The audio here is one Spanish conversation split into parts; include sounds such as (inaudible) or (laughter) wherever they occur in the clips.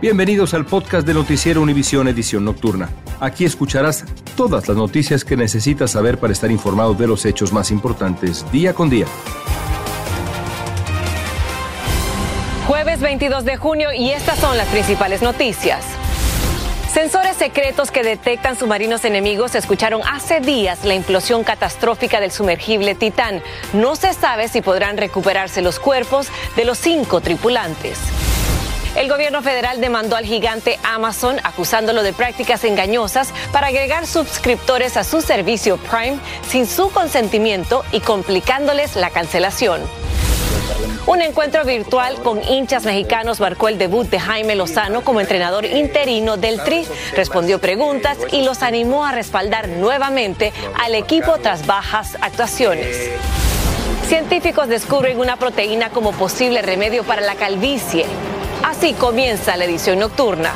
Bienvenidos al podcast de Noticiero Univisión Edición Nocturna. Aquí escucharás todas las noticias que necesitas saber para estar informado de los hechos más importantes día con día. Jueves 22 de junio y estas son las principales noticias. Sensores secretos que detectan submarinos enemigos escucharon hace días la implosión catastrófica del sumergible Titán. No se sabe si podrán recuperarse los cuerpos de los cinco tripulantes. El gobierno federal demandó al gigante Amazon acusándolo de prácticas engañosas para agregar suscriptores a su servicio Prime sin su consentimiento y complicándoles la cancelación. Un encuentro virtual con hinchas mexicanos marcó el debut de Jaime Lozano como entrenador interino del Tri. Respondió preguntas y los animó a respaldar nuevamente al equipo tras bajas actuaciones. Científicos descubren una proteína como posible remedio para la calvicie. Así comienza la edición nocturna.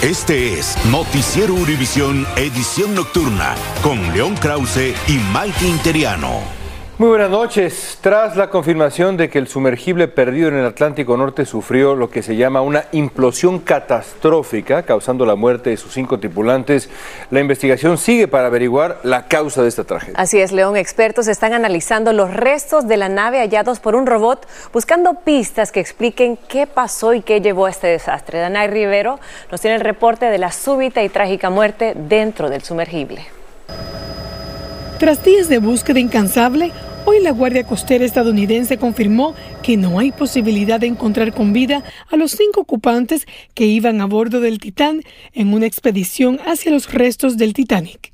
Este es Noticiero Univisión Edición Nocturna con León Krause y Mike Interiano. Muy buenas noches. Tras la confirmación de que el sumergible perdido en el Atlántico Norte sufrió lo que se llama una implosión catastrófica, causando la muerte de sus cinco tripulantes, la investigación sigue para averiguar la causa de esta tragedia. Así es, León. Expertos están analizando los restos de la nave hallados por un robot, buscando pistas que expliquen qué pasó y qué llevó a este desastre. Danay Rivero nos tiene el reporte de la súbita y trágica muerte dentro del sumergible. Tras días de búsqueda incansable, Hoy la Guardia Costera estadounidense confirmó que no hay posibilidad de encontrar con vida a los cinco ocupantes que iban a bordo del Titán en una expedición hacia los restos del Titanic.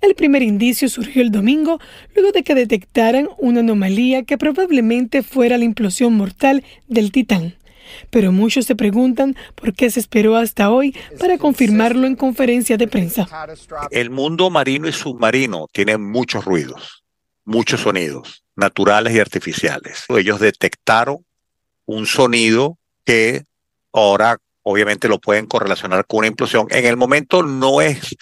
El primer indicio surgió el domingo luego de que detectaran una anomalía que probablemente fuera la implosión mortal del Titán. Pero muchos se preguntan por qué se esperó hasta hoy para confirmarlo en conferencia de prensa. El mundo marino y submarino tiene muchos ruidos muchos sonidos, naturales y artificiales. Ellos detectaron un sonido que ahora obviamente lo pueden correlacionar con una implosión. En el momento no es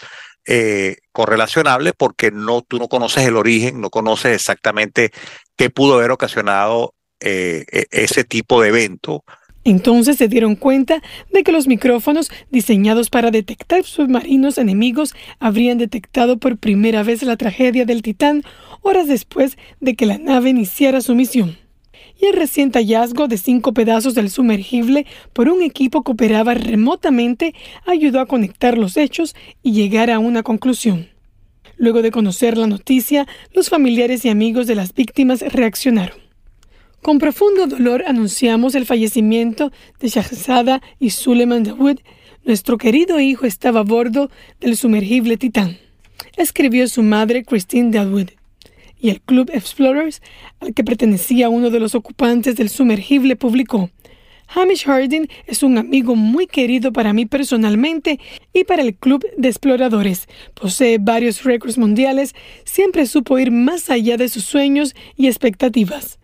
eh, correlacionable porque no, tú no conoces el origen, no conoces exactamente qué pudo haber ocasionado eh, e, ese tipo de evento. Entonces se dieron cuenta de que los micrófonos diseñados para detectar submarinos enemigos habrían detectado por primera vez la tragedia del Titán horas después de que la nave iniciara su misión. Y el reciente hallazgo de cinco pedazos del sumergible por un equipo que operaba remotamente ayudó a conectar los hechos y llegar a una conclusión. Luego de conocer la noticia, los familiares y amigos de las víctimas reaccionaron. Con profundo dolor anunciamos el fallecimiento de Shahzada y Suleiman Dawood. Nuestro querido hijo estaba a bordo del sumergible Titán, escribió su madre Christine Dawood y el Club Explorers, al que pertenecía uno de los ocupantes del sumergible, publicó Hamish Harding es un amigo muy querido para mí personalmente y para el Club de Exploradores. Posee varios récords mundiales, siempre supo ir más allá de sus sueños y expectativas.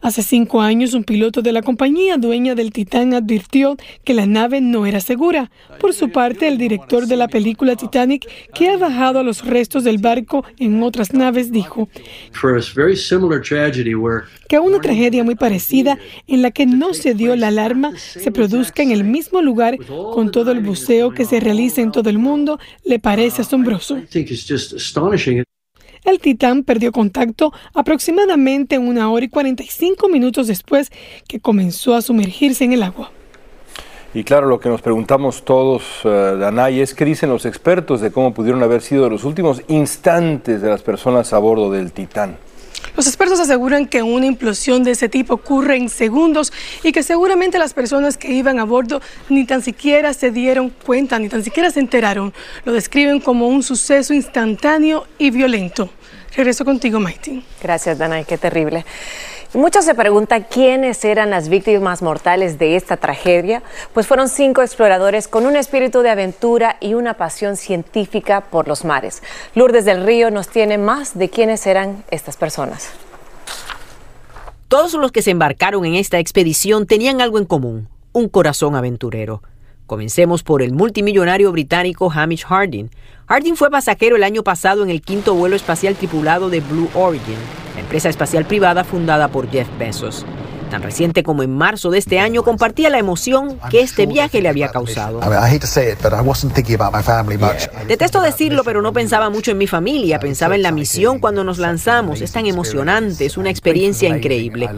Hace cinco años, un piloto de la compañía dueña del Titán advirtió que la nave no era segura. Por su parte, el director de la película Titanic, que ha bajado a los restos del barco en otras naves, dijo que una tragedia muy parecida en la que no se dio la alarma se produzca en el mismo lugar con todo el buceo que se realiza en todo el mundo le parece asombroso. El Titán perdió contacto aproximadamente una hora y 45 minutos después que comenzó a sumergirse en el agua. Y claro, lo que nos preguntamos todos, uh, Danay, es qué dicen los expertos de cómo pudieron haber sido los últimos instantes de las personas a bordo del Titán. Los expertos aseguran que una implosión de ese tipo ocurre en segundos y que seguramente las personas que iban a bordo ni tan siquiera se dieron cuenta, ni tan siquiera se enteraron. Lo describen como un suceso instantáneo y violento. Regreso contigo, Maiti. Gracias, Danay, qué terrible. Muchos se preguntan quiénes eran las víctimas mortales de esta tragedia, pues fueron cinco exploradores con un espíritu de aventura y una pasión científica por los mares. Lourdes del Río nos tiene más de quiénes eran estas personas. Todos los que se embarcaron en esta expedición tenían algo en común, un corazón aventurero. Comencemos por el multimillonario británico Hamish Harding. Harding fue pasajero el año pasado en el quinto vuelo espacial tripulado de Blue Origin, la empresa espacial privada fundada por Jeff Bezos tan reciente como en marzo de este año, compartía la emoción que este viaje le había causado. Detesto decirlo, pero no pensaba mucho en mi familia, pensaba en la misión cuando nos lanzamos. Es tan emocionante, es una experiencia increíble.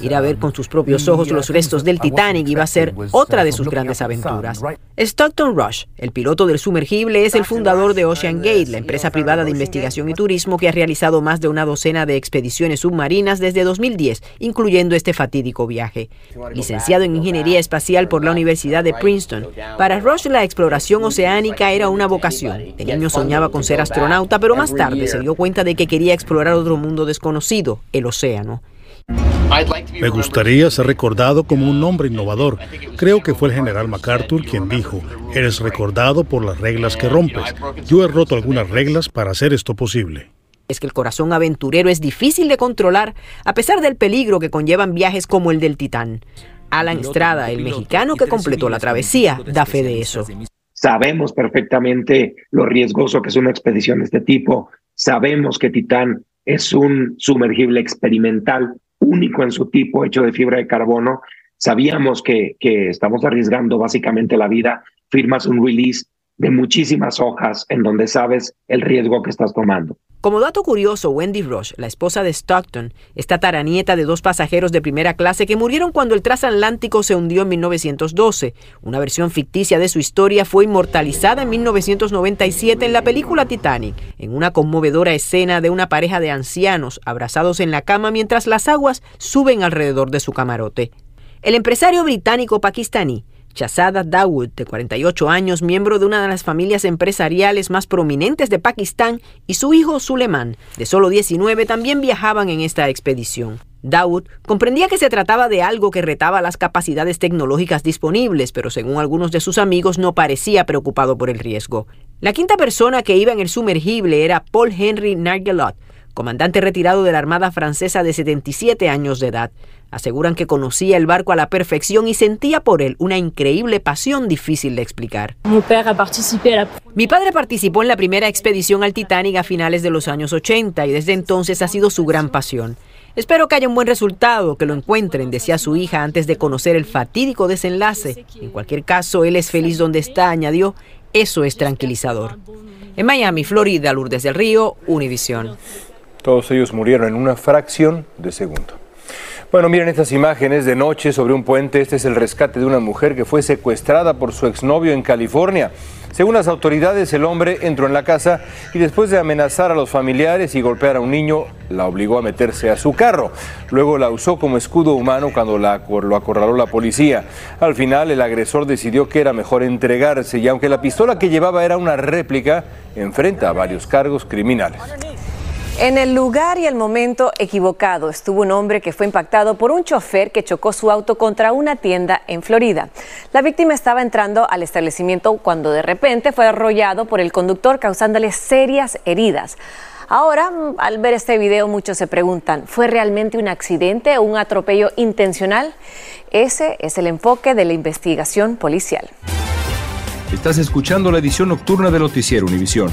Ir a ver con sus propios ojos los restos del Titanic iba a ser otra de sus grandes aventuras. Stockton Rush, el piloto del sumergible, es el fundador de Ocean Gate, la empresa privada de investigación y turismo que ha realizado más de una docena de expediciones submarinas desde 2010, incluyendo este fatídico viaje. Licenciado en Ingeniería Espacial por la Universidad de Princeton, para Rush la exploración oceánica era una vocación. De niño soñaba con ser astronauta, pero más tarde se dio cuenta de que quería explorar otro mundo desconocido, el océano. Me gustaría ser recordado como un hombre innovador. Creo que fue el general MacArthur quien dijo, eres recordado por las reglas que rompes. Yo he roto algunas reglas para hacer esto posible es que el corazón aventurero es difícil de controlar a pesar del peligro que conllevan viajes como el del Titán. Alan Estrada, el mexicano que completó la travesía, da fe de eso. Sabemos perfectamente lo riesgoso que es una expedición de este tipo. Sabemos que Titán es un sumergible experimental único en su tipo, hecho de fibra de carbono. Sabíamos que, que estamos arriesgando básicamente la vida. Firmas un release de muchísimas hojas en donde sabes el riesgo que estás tomando. Como dato curioso, Wendy Rush, la esposa de Stockton, está taranieta de dos pasajeros de primera clase que murieron cuando el transatlántico se hundió en 1912. Una versión ficticia de su historia fue inmortalizada en 1997 en la película Titanic, en una conmovedora escena de una pareja de ancianos abrazados en la cama mientras las aguas suben alrededor de su camarote. El empresario británico pakistaní Chazada Dawood, de 48 años, miembro de una de las familias empresariales más prominentes de Pakistán, y su hijo Suleiman, de solo 19, también viajaban en esta expedición. Dawood comprendía que se trataba de algo que retaba las capacidades tecnológicas disponibles, pero según algunos de sus amigos no parecía preocupado por el riesgo. La quinta persona que iba en el sumergible era Paul Henry Nargelot, comandante retirado de la Armada Francesa de 77 años de edad. Aseguran que conocía el barco a la perfección y sentía por él una increíble pasión difícil de explicar. Mi padre participó en la primera expedición al Titanic a finales de los años 80 y desde entonces ha sido su gran pasión. Espero que haya un buen resultado, que lo encuentren, decía su hija antes de conocer el fatídico desenlace. En cualquier caso, él es feliz donde está, añadió. Eso es tranquilizador. En Miami, Florida, Lourdes del Río, Univisión. Todos ellos murieron en una fracción de segundo. Bueno, miren estas imágenes de noche sobre un puente. Este es el rescate de una mujer que fue secuestrada por su exnovio en California. Según las autoridades, el hombre entró en la casa y después de amenazar a los familiares y golpear a un niño, la obligó a meterse a su carro. Luego la usó como escudo humano cuando la, lo acorraló la policía. Al final, el agresor decidió que era mejor entregarse y aunque la pistola que llevaba era una réplica, enfrenta a varios cargos criminales. En el lugar y el momento equivocado estuvo un hombre que fue impactado por un chofer que chocó su auto contra una tienda en Florida. La víctima estaba entrando al establecimiento cuando de repente fue arrollado por el conductor causándole serias heridas. Ahora, al ver este video, muchos se preguntan, ¿fue realmente un accidente o un atropello intencional? Ese es el enfoque de la investigación policial. Estás escuchando la edición nocturna de Noticiero Univisión.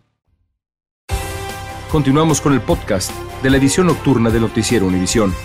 Continuamos con el podcast de la edición nocturna de Noticiero Univisión.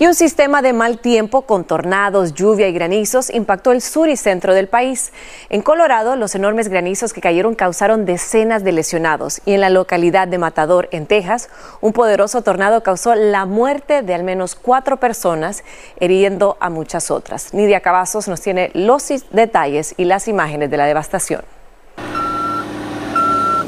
Y un sistema de mal tiempo con tornados, lluvia y granizos impactó el sur y centro del país. En Colorado, los enormes granizos que cayeron causaron decenas de lesionados. Y en la localidad de Matador, en Texas, un poderoso tornado causó la muerte de al menos cuatro personas, hiriendo a muchas otras. Nidia Cavazos nos tiene los detalles y las imágenes de la devastación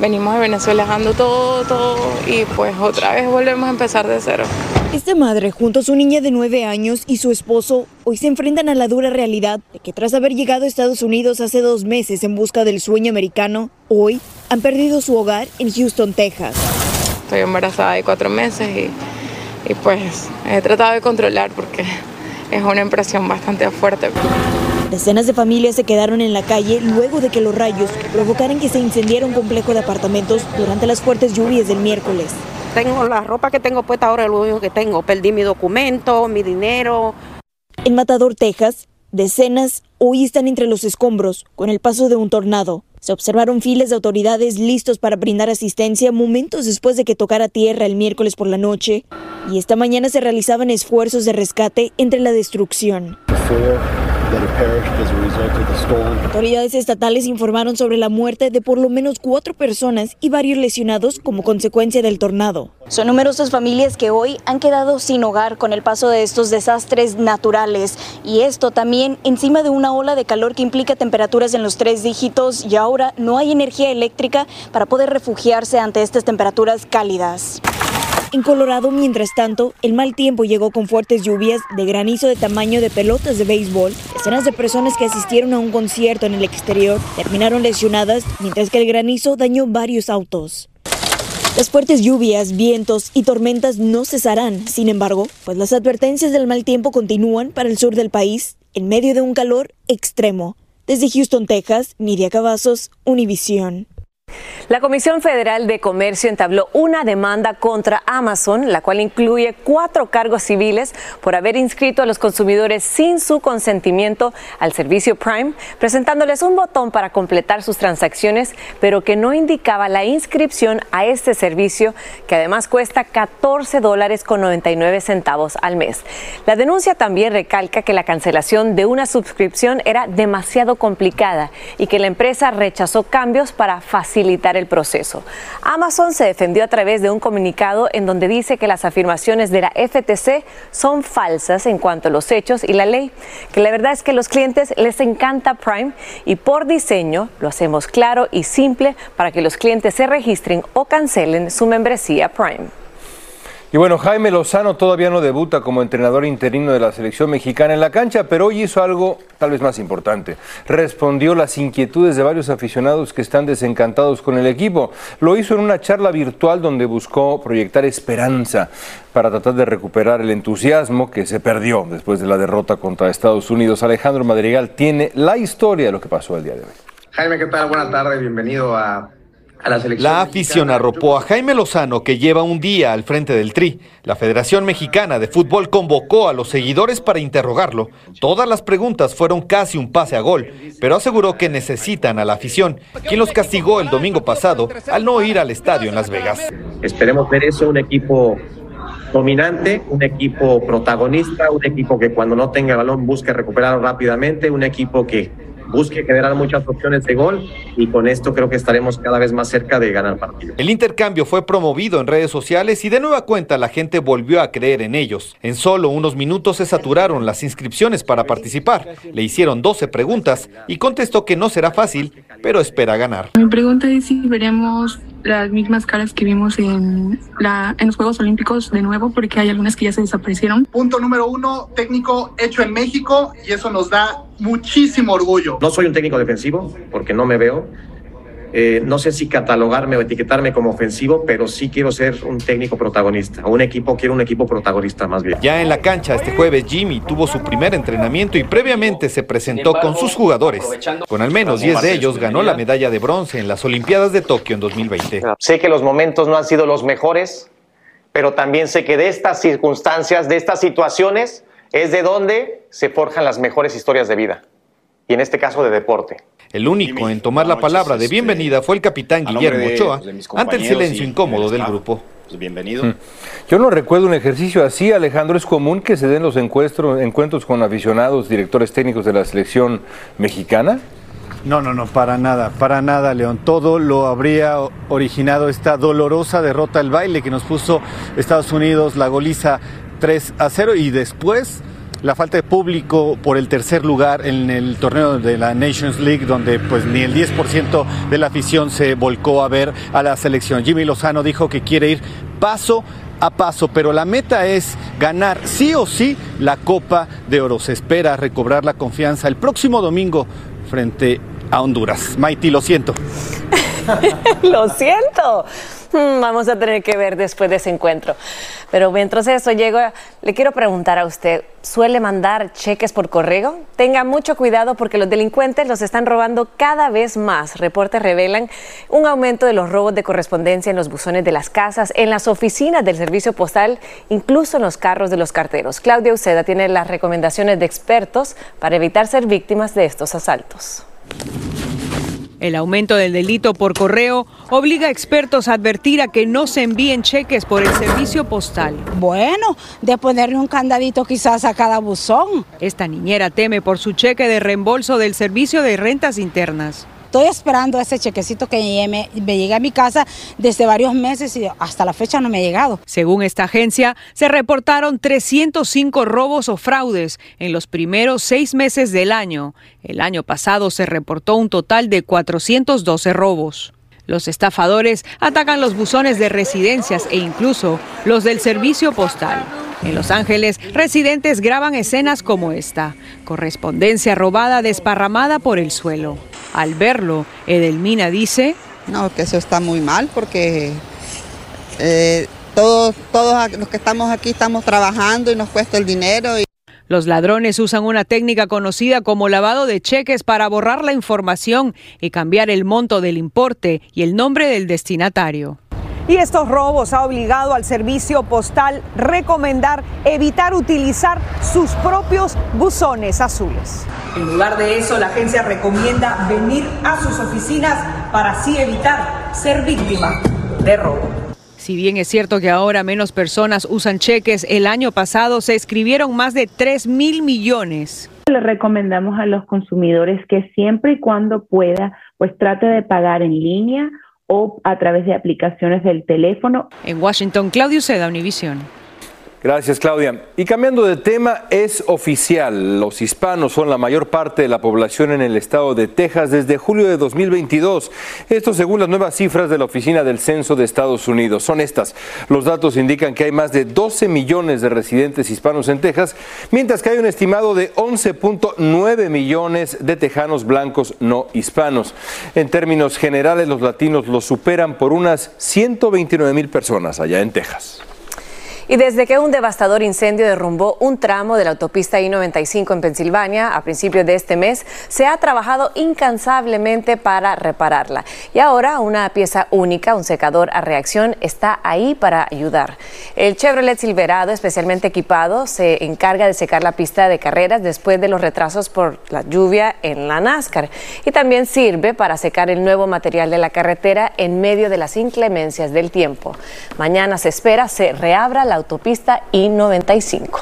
venimos de Venezuela dejando todo, todo y pues otra vez volvemos a empezar de cero. Esta madre, junto a su niña de nueve años y su esposo, hoy se enfrentan a la dura realidad de que tras haber llegado a Estados Unidos hace dos meses en busca del sueño americano, hoy han perdido su hogar en Houston, Texas. Estoy embarazada de cuatro meses y, y pues he tratado de controlar porque es una impresión bastante fuerte. Decenas de familias se quedaron en la calle luego de que los rayos provocaran que se incendiara un complejo de apartamentos durante las fuertes lluvias del miércoles. Tengo la ropa que tengo puesta ahora, lo único que tengo. Perdí mi documento, mi dinero. En Matador, Texas, decenas hoy están entre los escombros con el paso de un tornado. Se observaron filas de autoridades listos para brindar asistencia momentos después de que tocara tierra el miércoles por la noche y esta mañana se realizaban esfuerzos de rescate entre la destrucción. Autoridades estatales informaron sobre la muerte de por lo menos cuatro personas y varios lesionados como consecuencia del tornado. Son numerosas familias que hoy han quedado sin hogar con el paso de estos desastres naturales y esto también encima de una ola de calor que implica temperaturas en los tres dígitos y ahora no hay energía eléctrica para poder refugiarse ante estas temperaturas cálidas. En Colorado, mientras tanto, el mal tiempo llegó con fuertes lluvias de granizo de tamaño de pelotas de béisbol. Decenas de personas que asistieron a un concierto en el exterior terminaron lesionadas, mientras que el granizo dañó varios autos. Las fuertes lluvias, vientos y tormentas no cesarán, sin embargo, pues las advertencias del mal tiempo continúan para el sur del país en medio de un calor extremo. Desde Houston, Texas, Nidia Cavazos, Univisión. La Comisión Federal de Comercio entabló una demanda contra Amazon, la cual incluye cuatro cargos civiles por haber inscrito a los consumidores sin su consentimiento al servicio Prime, presentándoles un botón para completar sus transacciones, pero que no indicaba la inscripción a este servicio, que además cuesta 14 dólares con 99 centavos al mes. La denuncia también recalca que la cancelación de una suscripción era demasiado complicada y que la empresa rechazó cambios para facilitar el proceso. Amazon se defendió a través de un comunicado en donde dice que las afirmaciones de la FTC son falsas en cuanto a los hechos y la ley, que la verdad es que a los clientes les encanta Prime y por diseño lo hacemos claro y simple para que los clientes se registren o cancelen su membresía Prime. Y bueno, Jaime Lozano todavía no debuta como entrenador interino de la selección mexicana en la cancha, pero hoy hizo algo tal vez más importante. Respondió las inquietudes de varios aficionados que están desencantados con el equipo. Lo hizo en una charla virtual donde buscó proyectar esperanza para tratar de recuperar el entusiasmo que se perdió después de la derrota contra Estados Unidos. Alejandro Madrigal tiene la historia de lo que pasó el día de hoy. Jaime, ¿qué tal? Buenas tardes, bienvenido a la, la afición arropó a Jaime Lozano, que lleva un día al frente del Tri. La Federación Mexicana de Fútbol convocó a los seguidores para interrogarlo. Todas las preguntas fueron casi un pase a gol, pero aseguró que necesitan a la afición, quien los castigó el domingo pasado al no ir al estadio en Las Vegas. Esperemos ver eso, un equipo dominante, un equipo protagonista, un equipo que cuando no tenga balón busque recuperarlo rápidamente, un equipo que busque generar muchas opciones de gol y con esto creo que estaremos cada vez más cerca de ganar partidos. El intercambio fue promovido en redes sociales y de nueva cuenta la gente volvió a creer en ellos. En solo unos minutos se saturaron las inscripciones para participar. Le hicieron 12 preguntas y contestó que no será fácil, pero espera ganar. Mi pregunta es si veremos las mismas caras que vimos en, la, en los Juegos Olímpicos de nuevo, porque hay algunas que ya se desaparecieron. Punto número uno, técnico hecho en México y eso nos da muchísimo orgullo. No soy un técnico defensivo porque no me veo. Eh, no sé si catalogarme o etiquetarme como ofensivo, pero sí quiero ser un técnico protagonista. Un equipo, quiero un equipo protagonista más bien. Ya en la cancha este jueves Jimmy tuvo su primer entrenamiento y previamente se presentó con sus jugadores. Con al menos 10 de ellos ganó la medalla de bronce en las Olimpiadas de Tokio en 2020. Sé que los momentos no han sido los mejores, pero también sé que de estas circunstancias, de estas situaciones, es de donde se forjan las mejores historias de vida. Y en este caso de deporte. El único en tomar la palabra de bienvenida fue el capitán Guillermo Ochoa ante el silencio incómodo del grupo. pues bienvenido. Mm. Yo no recuerdo un ejercicio así, Alejandro. ¿Es común que se den los encuentros, encuentros con aficionados, directores técnicos de la selección mexicana? No, no, no, para nada, para nada, León. Todo lo habría originado esta dolorosa derrota al baile que nos puso Estados Unidos, la goliza 3 a 0 y después la falta de público por el tercer lugar en el torneo de la Nations League, donde pues ni el 10% de la afición se volcó a ver a la selección. Jimmy Lozano dijo que quiere ir paso a paso, pero la meta es ganar sí o sí la Copa de Oro. Se espera recobrar la confianza el próximo domingo frente a Honduras. Maiti, lo siento. (laughs) (laughs) lo siento. Mm, vamos a tener que ver después de ese encuentro. Pero mientras eso llego, le quiero preguntar a usted, ¿suele mandar cheques por correo? Tenga mucho cuidado porque los delincuentes los están robando cada vez más. Reportes revelan un aumento de los robos de correspondencia en los buzones de las casas, en las oficinas del servicio postal, incluso en los carros de los carteros. Claudia Uceda tiene las recomendaciones de expertos para evitar ser víctimas de estos asaltos. El aumento del delito por correo obliga a expertos a advertir a que no se envíen cheques por el servicio postal. Bueno, de ponerle un candadito quizás a cada buzón. Esta niñera teme por su cheque de reembolso del servicio de rentas internas. Estoy esperando ese chequecito que me, me a mi casa desde varios meses y hasta la fecha no me ha llegado. Según esta agencia, se reportaron 305 robos o fraudes en los primeros seis meses del año. El año pasado se reportó un total de 412 robos. Los estafadores atacan los buzones de residencias e incluso los del servicio postal. En Los Ángeles, residentes graban escenas como esta, correspondencia robada desparramada por el suelo. Al verlo, Edelmina dice... No, que eso está muy mal porque eh, todos, todos los que estamos aquí estamos trabajando y nos cuesta el dinero. Los ladrones usan una técnica conocida como lavado de cheques para borrar la información y cambiar el monto del importe y el nombre del destinatario. Y estos robos ha obligado al servicio postal recomendar evitar utilizar sus propios buzones azules. En lugar de eso, la agencia recomienda venir a sus oficinas para así evitar ser víctima de robo. Si bien es cierto que ahora menos personas usan cheques, el año pasado se escribieron más de 3 mil millones. Le recomendamos a los consumidores que siempre y cuando pueda, pues trate de pagar en línea o a través de aplicaciones del teléfono. En Washington, Claudio Seda, Univisión. Gracias, Claudia. Y cambiando de tema, es oficial. Los hispanos son la mayor parte de la población en el estado de Texas desde julio de 2022. Esto según las nuevas cifras de la Oficina del Censo de Estados Unidos. Son estas. Los datos indican que hay más de 12 millones de residentes hispanos en Texas, mientras que hay un estimado de 11.9 millones de tejanos blancos no hispanos. En términos generales, los latinos los superan por unas 129 mil personas allá en Texas. Y desde que un devastador incendio derrumbó un tramo de la autopista I-95 en Pensilvania a principios de este mes, se ha trabajado incansablemente para repararla. Y ahora una pieza única, un secador a reacción, está ahí para ayudar. El Chevrolet Silverado, especialmente equipado, se encarga de secar la pista de carreras después de los retrasos por la lluvia en la NASCAR. Y también sirve para secar el nuevo material de la carretera en medio de las inclemencias del tiempo. Mañana se espera se reabra la autopista I-95.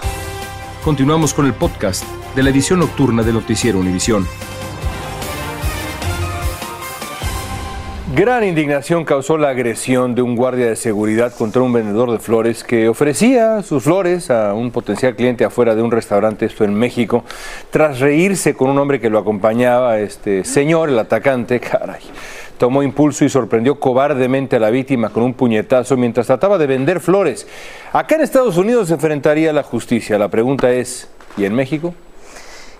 Continuamos con el podcast de la edición nocturna de Noticiero Univisión. Gran indignación causó la agresión de un guardia de seguridad contra un vendedor de flores que ofrecía sus flores a un potencial cliente afuera de un restaurante, esto en México, tras reírse con un hombre que lo acompañaba, este señor, el atacante, (laughs) caray tomó impulso y sorprendió cobardemente a la víctima con un puñetazo mientras trataba de vender flores. Acá en Estados Unidos se enfrentaría la justicia. La pregunta es, ¿y en México?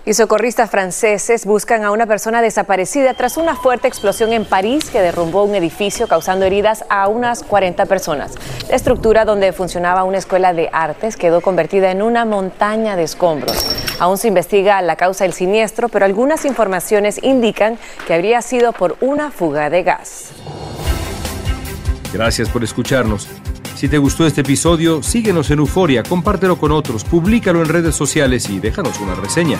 Y socorristas franceses buscan a una persona desaparecida tras una fuerte explosión en París que derrumbó un edificio causando heridas a unas 40 personas. La estructura donde funcionaba una escuela de artes quedó convertida en una montaña de escombros. Aún se investiga la causa del siniestro, pero algunas informaciones indican que habría sido por una fuga de gas. Gracias por escucharnos. Si te gustó este episodio, síguenos en Euforia, compártelo con otros, públicalo en redes sociales y déjanos una reseña.